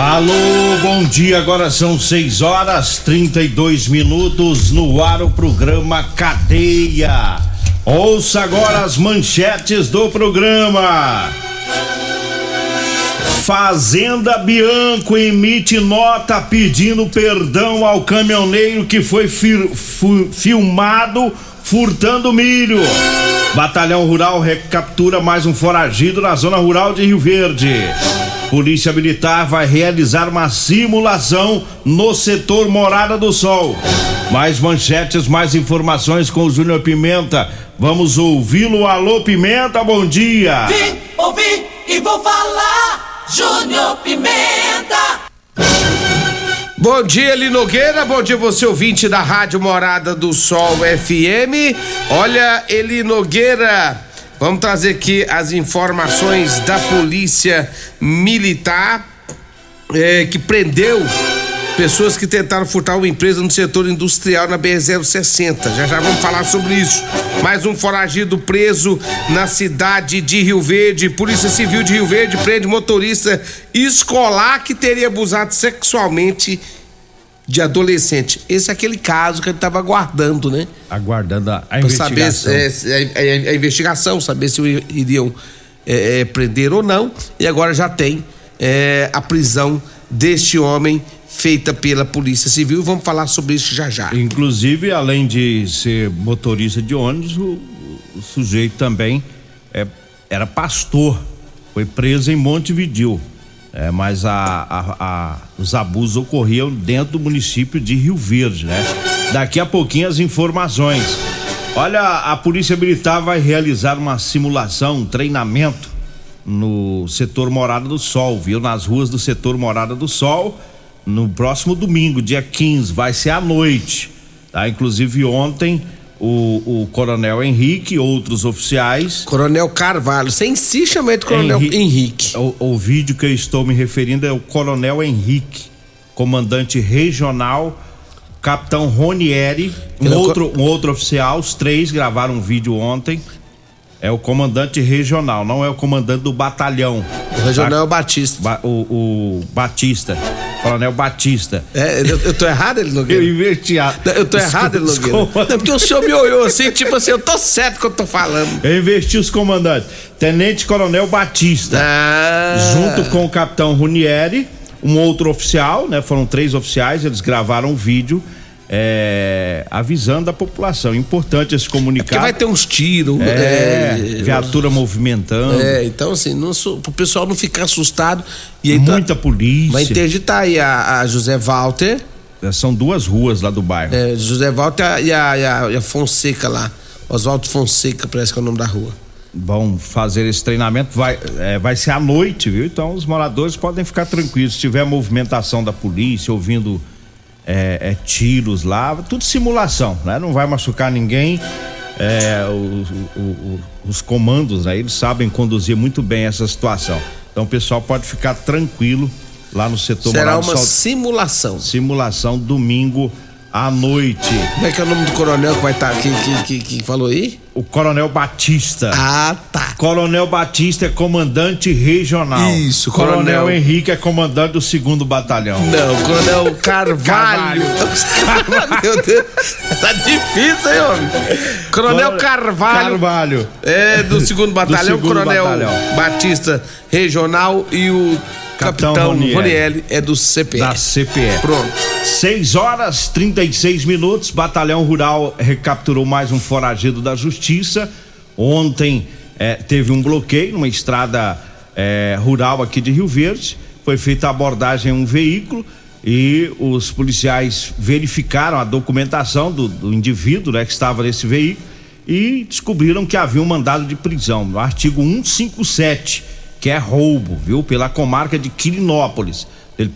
Alô, bom dia. Agora são 6 horas 32 minutos no ar o programa Cadeia. Ouça agora as manchetes do programa. Fazenda Bianco emite nota pedindo perdão ao caminhoneiro que foi fi filmado furtando milho. Batalhão Rural recaptura mais um foragido na zona rural de Rio Verde. Polícia Militar vai realizar uma simulação no setor Morada do Sol. Mais manchetes, mais informações com o Júnior Pimenta. Vamos ouvi-lo. Alô, Pimenta, bom dia. Vim, ouvi e vou falar. Júnior Pimenta. Bom dia, Eli Nogueira. Bom dia, você ouvinte da Rádio Morada do Sol FM. Olha, Eli Nogueira. Vamos trazer aqui as informações da Polícia Militar é, que prendeu pessoas que tentaram furtar uma empresa no setor industrial na BR-060. Já já vamos falar sobre isso. Mais um foragido preso na cidade de Rio Verde. Polícia Civil de Rio Verde prende motorista escolar que teria abusado sexualmente de adolescente. Esse é aquele caso que ele estava aguardando, né? Aguardando a, a investigação. Saber, é, é, é, a investigação, saber se iriam é, é, prender ou não. E agora já tem é, a prisão deste homem feita pela Polícia Civil. Vamos falar sobre isso já já. Inclusive, além de ser motorista de ônibus, o, o sujeito também era pastor. Foi preso em Montevidil. É, mas a, a, a, os abusos ocorriam dentro do município de Rio Verde, né? Daqui a pouquinho as informações. Olha, a Polícia Militar vai realizar uma simulação, um treinamento no setor Morada do Sol, viu? Nas ruas do setor Morada do Sol, no próximo domingo, dia 15, vai ser à noite, tá? Inclusive ontem o, o Coronel Henrique, outros oficiais. Coronel Carvalho, sem si chama de Coronel Henrique. Henrique. O, o, vídeo que eu estou me referindo é o Coronel Henrique, comandante regional, Capitão Ronieri, um outro, um outro oficial, os três gravaram um vídeo ontem. É o comandante regional, não é o comandante do batalhão. O regional tá? é o Batista. Ba, o, o Batista. Coronel Batista. É, eu, eu tô errado, ele Nogueira? Eu investi a... Eu tô errado, ele Nogueira? Não, porque o senhor me olhou assim, tipo assim, eu tô certo que eu tô falando. Eu investi os comandantes. Tenente Coronel Batista. Ah. Junto com o Capitão Runieri, um outro oficial, né? Foram três oficiais, eles gravaram um vídeo é, avisando a população. Importante esse comunicado. É porque vai ter uns tiros, é, é, viatura movimentando. É, então assim, não, pro pessoal não ficar assustado. E Muita tá, polícia. Vai interditar aí a, a, José Walter. É, são duas ruas lá do bairro. É, José Walter e a, e a, e a Fonseca lá. Oswaldo Fonseca, parece que é o nome da rua vão fazer esse treinamento, vai, é, vai ser à noite, viu? Então os moradores podem ficar tranquilos. Se tiver movimentação da polícia, ouvindo é, é, tiros lá, tudo simulação, né? Não vai machucar ninguém. É, o, o, o, os comandos aí, eles sabem conduzir muito bem essa situação. Então o pessoal pode ficar tranquilo lá no setor Será uma simulação. Simulação domingo à noite. Como é que é o nome do coronel que vai estar aqui, que, que, que falou aí? O Coronel Batista. Ah, tá. Coronel Batista é comandante regional. Isso, Coronel, Coronel. Henrique é comandante do segundo batalhão. Não, Coronel Carvalho. Meu Deus, tá difícil, hein, homem? Coronel Carvalho. Carvalho. É, do segundo batalhão, segundo Coronel batalhão. Batista Regional e o Capitão Capitão, é do CPE. Da CPE. Pronto. 6 horas 36 minutos. Batalhão Rural recapturou mais um foragido da Justiça. Ontem eh, teve um bloqueio numa estrada eh, rural aqui de Rio Verde. Foi feita a abordagem em um veículo e os policiais verificaram a documentação do, do indivíduo né, que estava nesse veículo e descobriram que havia um mandado de prisão no artigo 157, que é roubo, viu? Pela comarca de Quirinópolis. Ele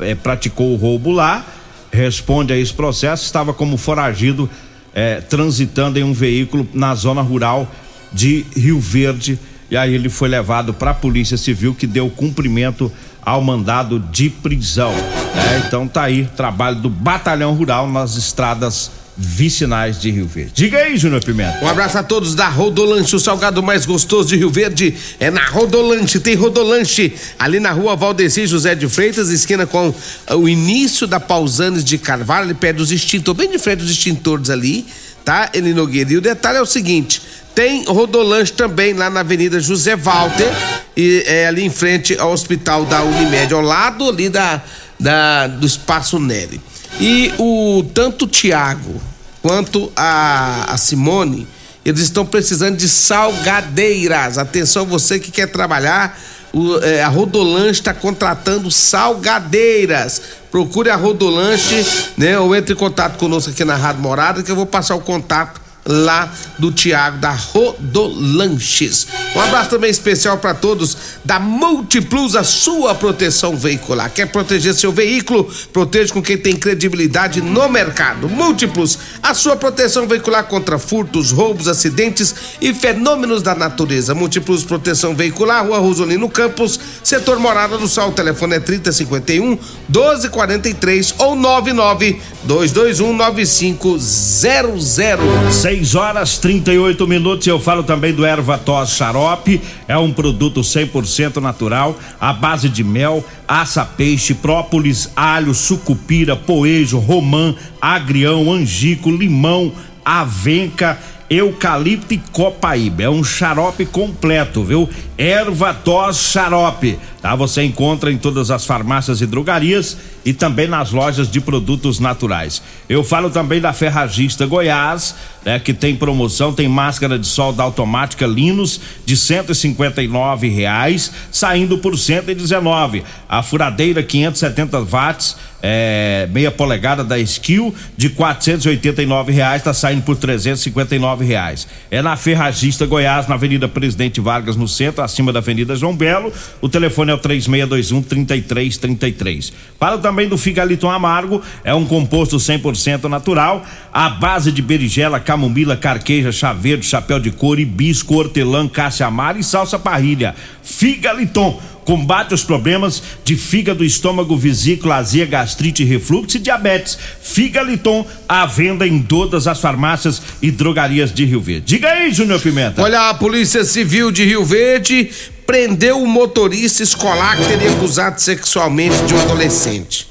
eh, praticou o roubo lá, responde a esse processo, estava como foragido eh, transitando em um veículo na zona rural de Rio Verde. E aí ele foi levado para a Polícia Civil que deu cumprimento ao mandado de prisão. né? Então tá aí trabalho do Batalhão Rural nas estradas vicinais de Rio Verde. Diga aí, Júnior Pimenta. Um abraço a todos da Rodolanche, o salgado mais gostoso de Rio Verde é na Rodolanche. Tem Rodolanche ali na rua Valdeci José de Freitas, esquina com ah, o início da Pausanes de Carvalho, ali perto dos extintores, bem de frente dos extintores ali, tá? Ele Nogueira. E o detalhe é o seguinte: tem Rodolanche também lá na Avenida José Walter, e é ali em frente ao Hospital da Unimed, ao lado ali da, da do Espaço Nery. E o tanto o Tiago quanto a, a Simone, eles estão precisando de salgadeiras. Atenção, você que quer trabalhar, o, é, a Rodolanche está contratando salgadeiras. Procure a Rodolanche, né? Ou entre em contato conosco aqui na Rádio Morada, que eu vou passar o contato lá do Tiago da Rodolanches. Um abraço também especial para todos da Multiplus, a sua proteção veicular. Quer proteger seu veículo? Proteja com quem tem credibilidade no mercado. Múltiplos, a sua proteção veicular contra furtos, roubos, acidentes e fenômenos da natureza. Múltiplos Proteção Veicular, Rua Rosolino Campos, setor Morada do Sol. O telefone é 3051 1243 ou 99 221 9500. 6 horas 38 minutos. Eu falo também do Erva Tos Xarope. É um produto 100% natural, à base de mel, aça peixe, própolis, alho, sucupira, poejo, romã, agrião, angico, limão, avenca eucalipto e copaíba. É um xarope completo, viu? Erva tos xarope. Tá? Você encontra em todas as farmácias e drogarias e também nas lojas de produtos naturais. Eu falo também da Ferragista Goiás, né, que tem promoção, tem máscara de solda automática Linus de 159 reais, saindo por 119. A furadeira 570 watts, é, meia polegada da Skill de 489 reais, tá saindo por 359 reais. É na Ferragista Goiás, na Avenida Presidente Vargas, no centro, acima da Avenida João Belo. O telefone é o 3621 3333. Falo também do Figaliton Amargo, é um composto 100% natural, à base de berigela, camomila, carqueja, chá verde, chapéu de couro, hibisco, hortelã, cássia amara e salsa parrilha. Figaliton combate os problemas de fígado, estômago, vesícula, azia, gastrite, refluxo e diabetes. Figaliton à venda em todas as farmácias e drogarias de Rio Verde. Diga aí, Júnior Pimenta. Olha, a Polícia Civil de Rio Verde prendeu o motorista escolar que teria abusado sexualmente de um adolescente.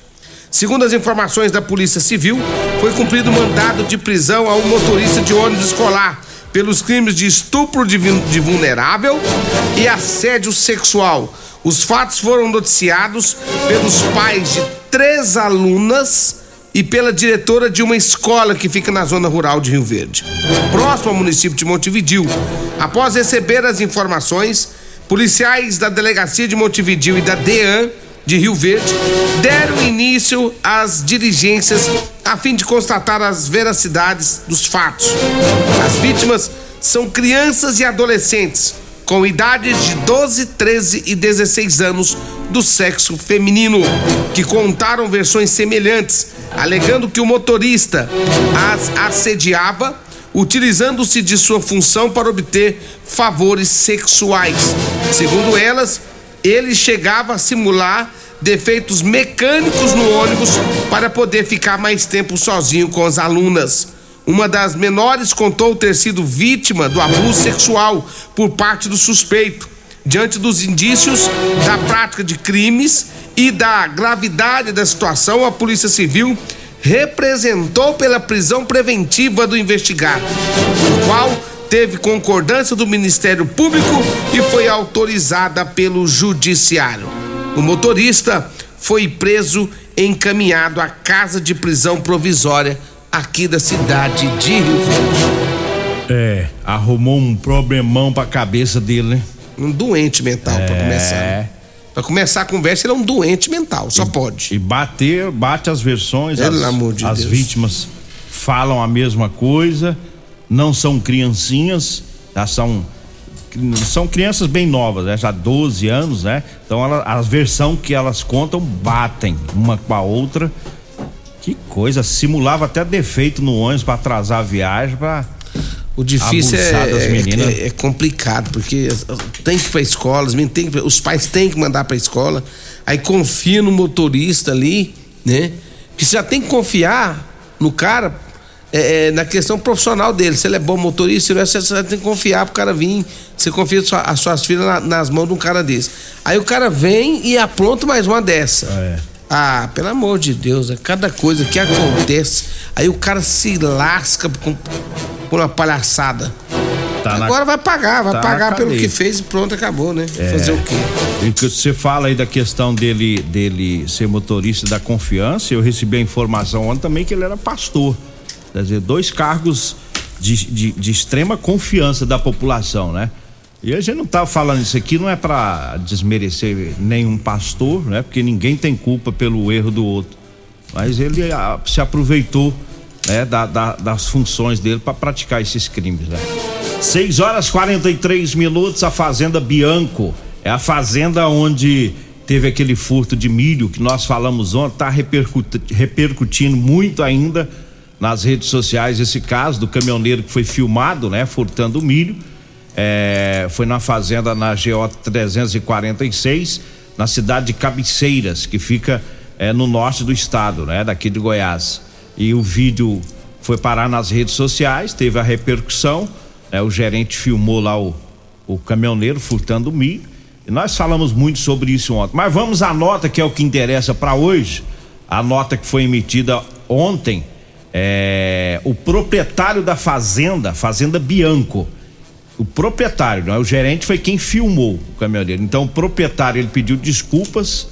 Segundo as informações da Polícia Civil, foi cumprido mandado de prisão a um motorista de ônibus escolar pelos crimes de estupro de, vul- de vulnerável e assédio sexual. Os fatos foram noticiados pelos pais de três alunas e pela diretora de uma escola que fica na zona rural de Rio Verde, próximo ao município de Montevidil. Após receber as informações, policiais da delegacia de Montevidil e da DEAN de Rio Verde deram início às diligências a fim de constatar as veracidades dos fatos. As vítimas são crianças e adolescentes com idades de 12, 13 e 16 anos do sexo feminino, que contaram versões semelhantes, alegando que o motorista as assediava, utilizando-se de sua função para obter favores sexuais. Segundo elas, ele chegava a simular defeitos mecânicos no ônibus para poder ficar mais tempo sozinho com as alunas. Uma das menores contou ter sido vítima do abuso sexual por parte do suspeito. Diante dos indícios da prática de crimes e da gravidade da situação, a Polícia Civil representou pela prisão preventiva do investigado, o qual teve concordância do Ministério Público e foi autorizada pelo Judiciário. O motorista foi preso e encaminhado à casa de prisão provisória aqui da cidade de Rio Verde. É, arrumou um problemão pra cabeça dele, né? Um doente mental, é... pra começar. Né? Pra começar a conversa, ele é um doente mental, só e, pode. E bater, bate as versões, Pelo as, amor de as Deus. vítimas falam a mesma coisa, não são criancinhas, já são são crianças bem novas, né? Já 12 anos, né? Então ela, a versão que elas contam batem uma com a outra. Que coisa, simulava até defeito no ônibus para atrasar a viagem, para O difícil é, é- é- é complicado, porque tem que ir pra escola, que- os pais têm que mandar pra escola, aí confia no motorista ali, né? Que você já tem que confiar no cara é, é, na questão profissional dele, se ele é bom motorista, se não é, você você tem que confiar pro cara vir. Você confia sua- as suas filhas na- nas mãos de um cara desse. Aí o cara vem e apronta mais uma dessa. É. Ah, pelo amor de Deus, é cada coisa que acontece. Aí o cara se lasca com, por uma palhaçada. Tá na- Agora vai pagar, vai tá na pagar pelo que fez e pronto, acabou, né? É. Fazer o quê? E que você fala aí da questão dele, dele ser motorista da confiança, eu recebi a informação ontem também que ele era pastor. Quer dizer, dois cargos de, de, de extrema confiança da população, né? E a gente não tá falando isso aqui, não é para desmerecer nenhum pastor, né? Porque ninguém tem culpa pelo erro do outro. Mas ele ah, se aproveitou né, da- da- das funções dele para praticar esses crimes, né? 6 horas 43 minutos, a Fazenda Bianco. É a fazenda onde teve aquele furto de milho que nós falamos ontem, tá repercuti- repercutindo muito ainda nas redes sociais esse caso do caminhoneiro que foi filmado, né, furtando milho. É, foi na fazenda na GO 346, na cidade de Cabeceiras, que fica é, no norte do estado, né, daqui de Goiás. E o vídeo foi parar nas redes sociais, teve a repercussão. né, o gerente filmou lá o, o caminhoneiro furtando milho. E nós falamos muito sobre isso ontem. Mas vamos à nota que é o que interessa para hoje. A nota que foi emitida ontem. É, o proprietário da fazenda, Fazenda Bianco, o proprietário, não é? O gerente foi quem filmou o caminhoneiro. Então o proprietário ele pediu desculpas,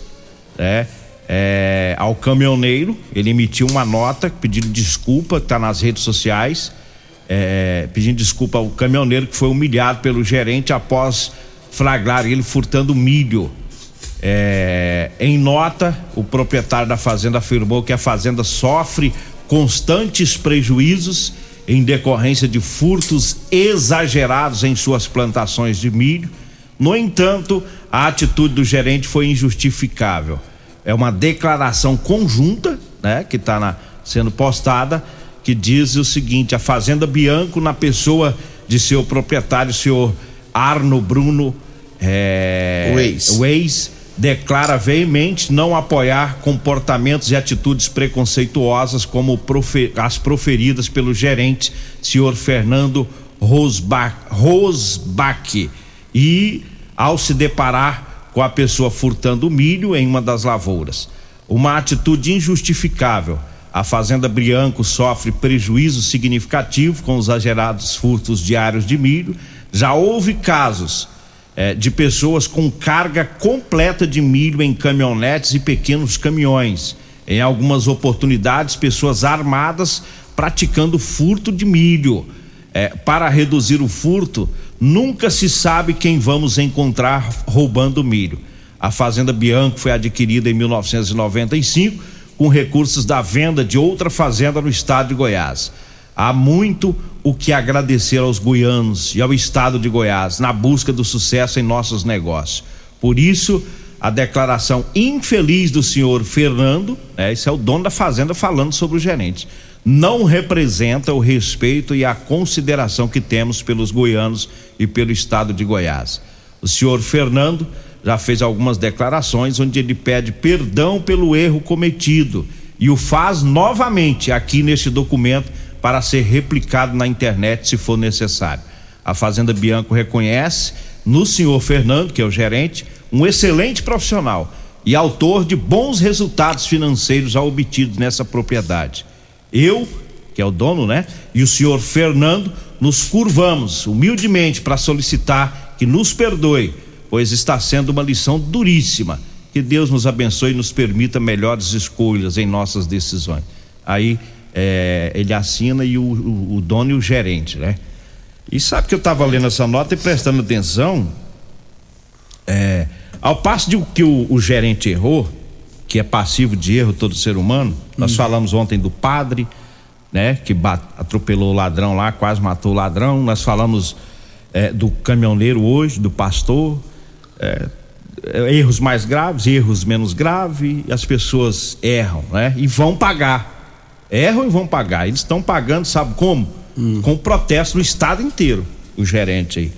né? é, ao caminhoneiro, ele emitiu uma nota pedindo desculpa, tá nas redes sociais, é, pedindo desculpa ao caminhoneiro que foi humilhado pelo gerente após flagrar ele furtando milho. É, em nota, o proprietário da fazenda afirmou que a fazenda sofre constantes prejuízos em decorrência de furtos exagerados em suas plantações de milho. No entanto, a atitude do gerente foi injustificável. É uma declaração conjunta, né, que está sendo postada, que diz o seguinte: a Fazenda Bianco, na pessoa de seu proprietário, senhor Arno Bruno é, Weiss. Weiss, declara veemente não apoiar comportamentos e atitudes preconceituosas como as proferidas pelo gerente, senhor Fernando Rosbach, Rosbach. E ao se deparar com a pessoa furtando milho em uma das lavouras. Uma atitude injustificável. A Fazenda Brianco sofre prejuízo significativo com os exagerados furtos diários de milho. Já houve casos eh, de pessoas com carga completa de milho em caminhonetes e pequenos caminhões. Em algumas oportunidades, pessoas armadas praticando furto de milho. Eh, para reduzir o furto, nunca se sabe quem vamos encontrar roubando milho. A Fazenda Bianco foi adquirida em 1995 com recursos da venda de outra fazenda no estado de Goiás. Há muito o que agradecer aos goianos e ao estado de Goiás na busca do sucesso em nossos negócios. Por isso, a declaração infeliz do senhor Fernando, né, esse é o dono da fazenda falando sobre o gerente, não representa o respeito e a consideração que temos pelos goianos e pelo estado de Goiás. O senhor Fernando já fez algumas declarações onde ele pede perdão pelo erro cometido e o faz novamente aqui neste documento para ser replicado na internet se for necessário. A Fazenda Bianco reconhece no senhor Fernando, que é o gerente, um excelente profissional e autor de bons resultados financeiros obtidos nessa propriedade. Eu, que é o dono, né? E o senhor Fernando nos curvamos humildemente para solicitar que nos perdoe, pois está sendo uma lição duríssima. Que Deus nos abençoe e nos permita melhores escolhas em nossas decisões. Aí é, ele assina e o, o, o, dono e o gerente, né? E sabe que eu estava lendo essa nota e prestando atenção. É, ao passo de que o, o, gerente errou, que é passivo de erro todo ser humano, nós hum. falamos ontem do padre, né? Que atropelou o ladrão lá, quase matou o ladrão. Nós falamos é, do caminhoneiro hoje, do pastor. É, é erros mais graves, erros menos graves, as pessoas erram, né? E vão pagar. Erram e vão pagar. Eles estão pagando, sabe como? Hum. Com protesto no estado inteiro, o gerente aí.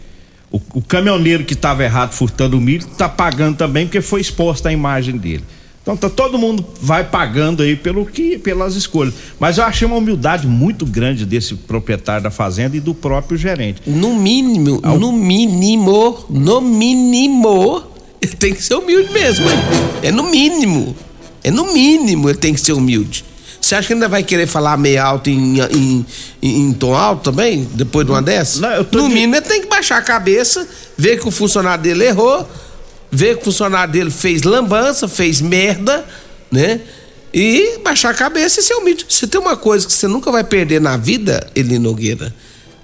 O, o caminhoneiro que estava errado furtando o milho está pagando também porque foi exposta a imagem dele. Então tá, todo mundo vai pagando aí pelo que, pelas escolhas. Mas eu achei uma humildade muito grande desse proprietário da fazenda e do próprio gerente. No mínimo, Ao... no mínimo, no mínimo, ele tem que ser humilde mesmo, hein? É no mínimo. É no mínimo ele tem que ser humilde. Você acha que ainda vai querer falar meio alto em, em, em, em tom alto também, depois de uma dessa? Não, no de... mínimo ele tem que baixar a cabeça, ver que o funcionário dele errou ver que o funcionário dele fez lambança, fez merda, né? E baixar a cabeça e ser humilde. Se tem uma coisa que você nunca vai perder na vida, Eli Nogueira,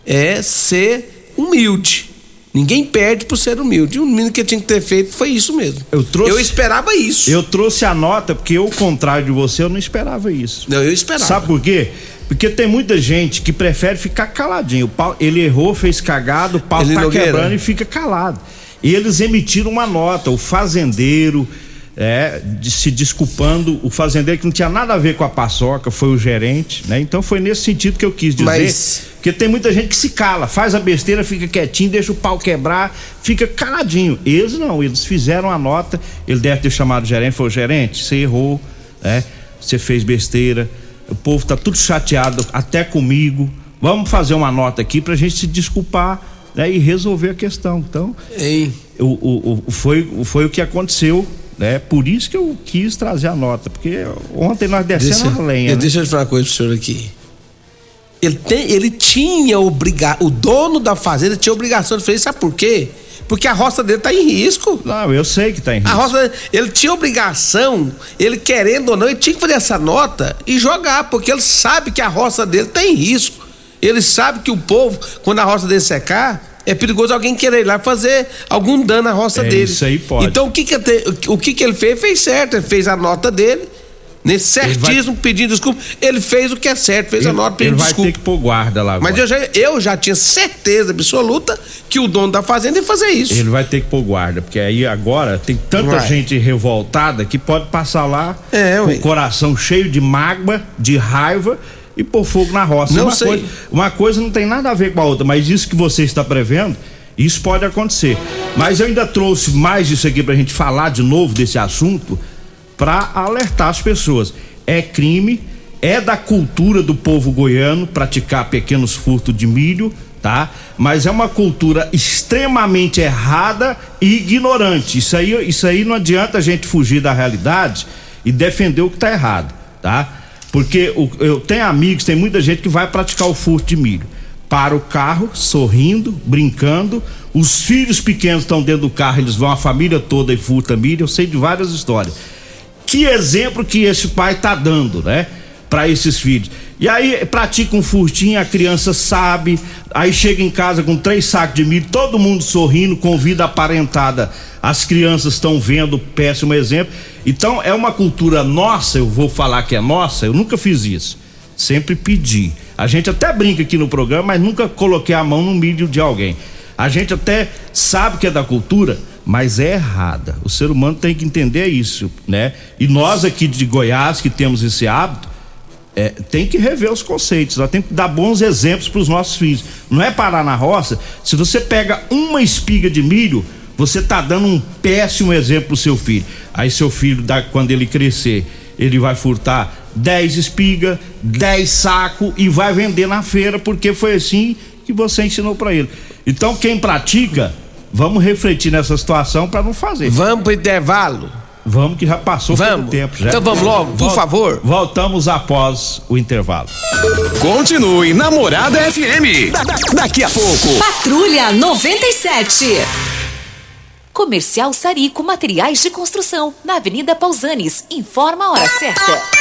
é ser humilde. Ninguém perde por ser humilde. O mínimo que tinha que ter feito foi isso mesmo. Eu, trouxe, eu esperava isso. Eu trouxe a nota porque eu, ao contrário de você, eu não esperava isso. Não, eu esperava. Sabe por quê? Porque tem muita gente que prefere ficar caladinho. Pau, ele errou, fez cagado, o pau Ele tá Nogueira. quebrando e fica calado. E eles emitiram uma nota, o fazendeiro é, de, se desculpando, o fazendeiro que não tinha nada a ver com a paçoca, foi o gerente, né? Então foi nesse sentido que eu quis dizer. Mas... Porque tem muita gente que se cala, faz a besteira, fica quietinho, deixa o pau quebrar, fica caladinho. Eles não, eles fizeram a nota, ele deve ter chamado o gerente, falou, gerente, você errou, né? Você fez besteira, o povo tá tudo chateado, até comigo. Vamos fazer uma nota aqui pra gente se desculpar né, e resolver a questão. Então, o, o, o, foi, foi o que aconteceu. Né? Por isso que eu quis trazer a nota, porque ontem nós descemos deixa, a lenha. né? Deixa eu falar uma coisa pro senhor aqui. Ele, tem, ele tinha obrigação, o dono da fazenda tinha obrigação de fazer, sabe por quê? Porque a roça dele tá em risco. Não, eu sei que tá em risco. A roça, ele tinha obrigação, ele querendo ou não, ele tinha que fazer essa nota e jogar, porque ele sabe que a roça dele tá em risco. Ele sabe que o povo, quando a roça dele secar, é perigoso alguém querer ir lá fazer algum dano à roça é, dele. Isso aí pode. Então o que que, o que que ele fez? Fez certo, ele fez a nota dele. Nesse certíssimo, vai... pedindo desculpa. Ele fez o que é certo, fez ele, a nota pedindo desculpa. Ele vai ter que pôr guarda lá agora. Mas eu já, eu já tinha certeza absoluta que o dono da fazenda ia fazer isso. Ele vai ter que pôr guarda, porque aí agora tem tanta vai. gente revoltada que pode passar lá é, com o coração cheio de mágoa, de raiva e pôr fogo na roça. Não uma sei. Coisa, uma coisa não tem nada a ver com a outra, mas isso que você está prevendo, isso pode acontecer. Mas eu ainda trouxe mais isso aqui pra gente falar de novo desse assunto, para alertar as pessoas. É crime, é da cultura do povo goiano praticar pequenos furtos de milho, tá? Mas é uma cultura extremamente errada e ignorante. Isso aí, isso aí não adianta a gente fugir da realidade e defender o que está errado, tá? Porque o, eu tenho amigos, tem muita gente que vai praticar o furto de milho. Para o carro, sorrindo, brincando. Os filhos pequenos estão dentro do carro, eles vão a família toda e furta milho. Eu sei de várias histórias. Que exemplo que esse pai tá dando, né? Para esses filhos. E aí pratica um furtinho, a criança sabe, aí chega em casa com três sacos de milho, todo mundo sorrindo, convida a parentada. As crianças estão vendo, péssimo exemplo. Então é uma cultura nossa, eu vou falar que é nossa, eu nunca fiz isso. Sempre pedi. A gente até brinca aqui no programa, mas nunca coloquei a mão no milho de alguém. A gente até sabe que é da cultura, mas é errada. O ser humano tem que entender isso, né? E nós aqui de Goiás que temos esse hábito, é, tem que rever os conceitos, nós temos que dar bons exemplos para os nossos filhos. Não é parar na roça. Se você pega uma espiga de milho, você tá dando um péssimo exemplo pro seu filho. Aí seu filho, quando ele crescer, ele vai furtar 10 espiga, 10 saco e vai vender na feira, porque foi assim que você ensinou para ele. Então, quem pratica, vamos refletir nessa situação para não fazer. Vamos pro intervalo. Vamos que já passou vamos. tempo já. Então vamos logo, por favor. Voltamos após o intervalo. Continue Namorada FM. Da, da, daqui a pouco. Patrulha 97. Comercial Sarico Materiais de Construção, na Avenida Pausanes. Informa a hora certa.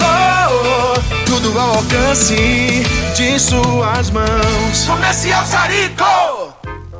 Oh, oh, tudo ao alcance de suas mãos. Comercial Sarico!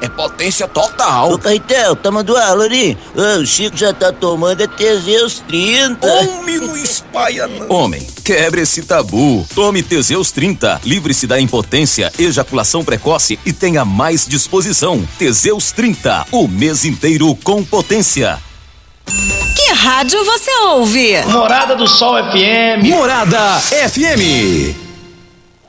É potência total. Ô, Caetel, tá mandando aula ali. Ô, o Chico já tá tomando é Teseus 30. Homem, não espalha não. Homem, quebre esse tabu. Tome Teseus 30. Livre-se da impotência, ejaculação precoce e tenha mais disposição. Teseus 30. O mês inteiro com potência. Que rádio você ouve? Morada do Sol FM. Morada FM.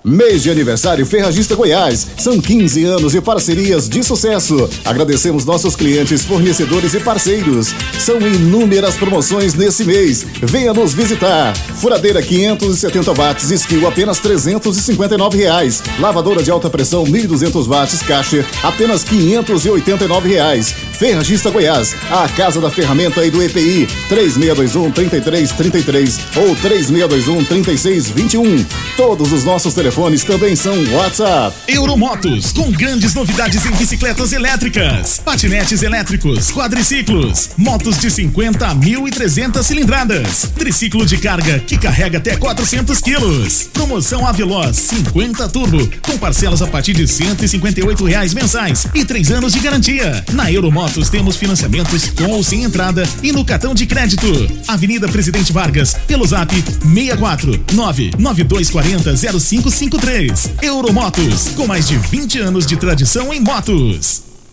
Mês de aniversário Ferragista Goiás. São 15 anos de parcerias de sucesso. Agradecemos nossos clientes, fornecedores e parceiros. São inúmeras promoções nesse mês. Venha nos visitar. Furadeira 570 watts, skill apenas 359 reais. Lavadora de alta pressão 1200 watts, caixa apenas 589 reais. Ferragista Goiás, a casa da ferramenta e do EPI. 3621 3333 ou 3621 3621. Todos os nossos telefones também são WhatsApp. Euromotos, com grandes novidades em bicicletas elétricas, patinetes elétricos, quadriciclos, motos de 50 a 1.300 cilindradas, triciclo de carga que carrega até 400 quilos. Promoção Aveloz 50 Turbo, com parcelas a partir de 158 reais mensais e três anos de garantia. Na Euromotos temos financiamentos com ou sem entrada e no cartão de crédito. Avenida Presidente Vargas, pelo zap 64 99240 05 53. Euromotos, com mais de 20 anos de tradição em motos.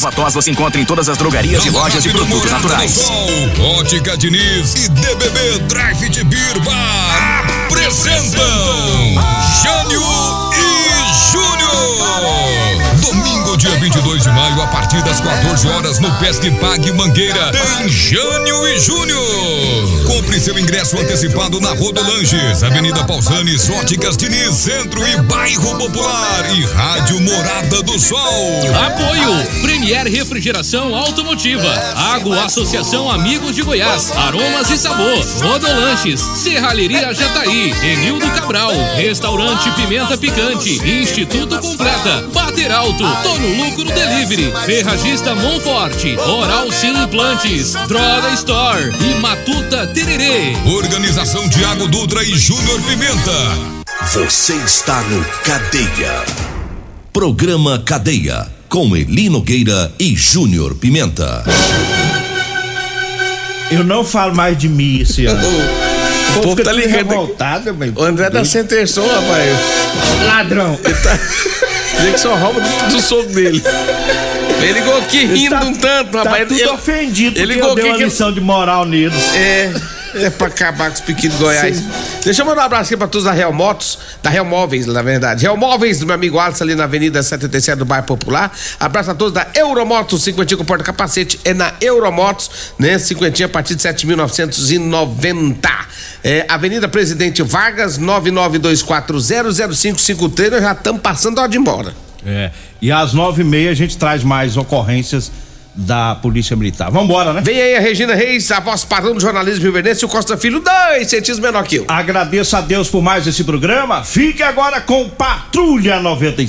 Ervatós você encontra em todas as drogarias e lojas de produtos naturais. Sol, Ótica Diniz e DBB Drive de Beer Bar apresentam Jânio e Júnior. Domingo, dia 22 22 de maio, a partir das 14 horas, no Pesque Pague Mangueira, tem Jânio e Júnior. Compre seu ingresso antecipado na Rodolanges, Avenida Pausanes, Óticas Diniz, Centro e Bairro Popular e Rádio Morada do Sol. Apoio Premier Refrigeração Automotiva, Água Associação Amigos de Goiás, Aromas e Sabor, Rodolanches, Serralheria Jataí, Enildo Cabral, Restaurante Pimenta Picante, Instituto Completa, Bater Alto, Tono Lucro Delivery, Ferragista Monforte, Oral Sim Implantes, Droga Store e Matuta Tererê. Organização Tiago Dutra e Júnior Pimenta. Você está no Cadeia. Programa Cadeia com Eli Nogueira e Júnior Pimenta. Eu não falo mais de mim esse ano. O povo tá ligando. Revoltado, meu. O André da Centerson, rapaz. Ladrão. Ele tá. Dizendo que só rouba do, do soco dele. Ele ligou aqui rindo tá, um tanto, rapaz. Tá tudo ele, ofendido ele ligou eu dei uma que- lição de moral neles. É. É pra acabar com os pequenos Goiás. Deixa eu mandar um abraço aqui pra todos da Real Motos, da Real Móveis, na verdade. Real Móveis, do meu amigo Alisson, ali na Avenida 77 do Bairro Popular. Abraço a todos da Euromotos, cinquentinha com porta-capacete. É na Euromotos, né? Cinquentinha a partir de 7.990. É, Avenida Presidente Vargas, 9924000553. Nós já estamos passando a hora de ir embora. É. E às nove e meia a gente traz mais ocorrências da Polícia Militar. Vambora, né? Vem aí a Regina Reis, a voz padrão do jornalismo rio-verdense, e o Costa Filho, dois centímetros menor que eu. Agradeço a Deus por mais esse programa. Fique agora com Patrulha 95.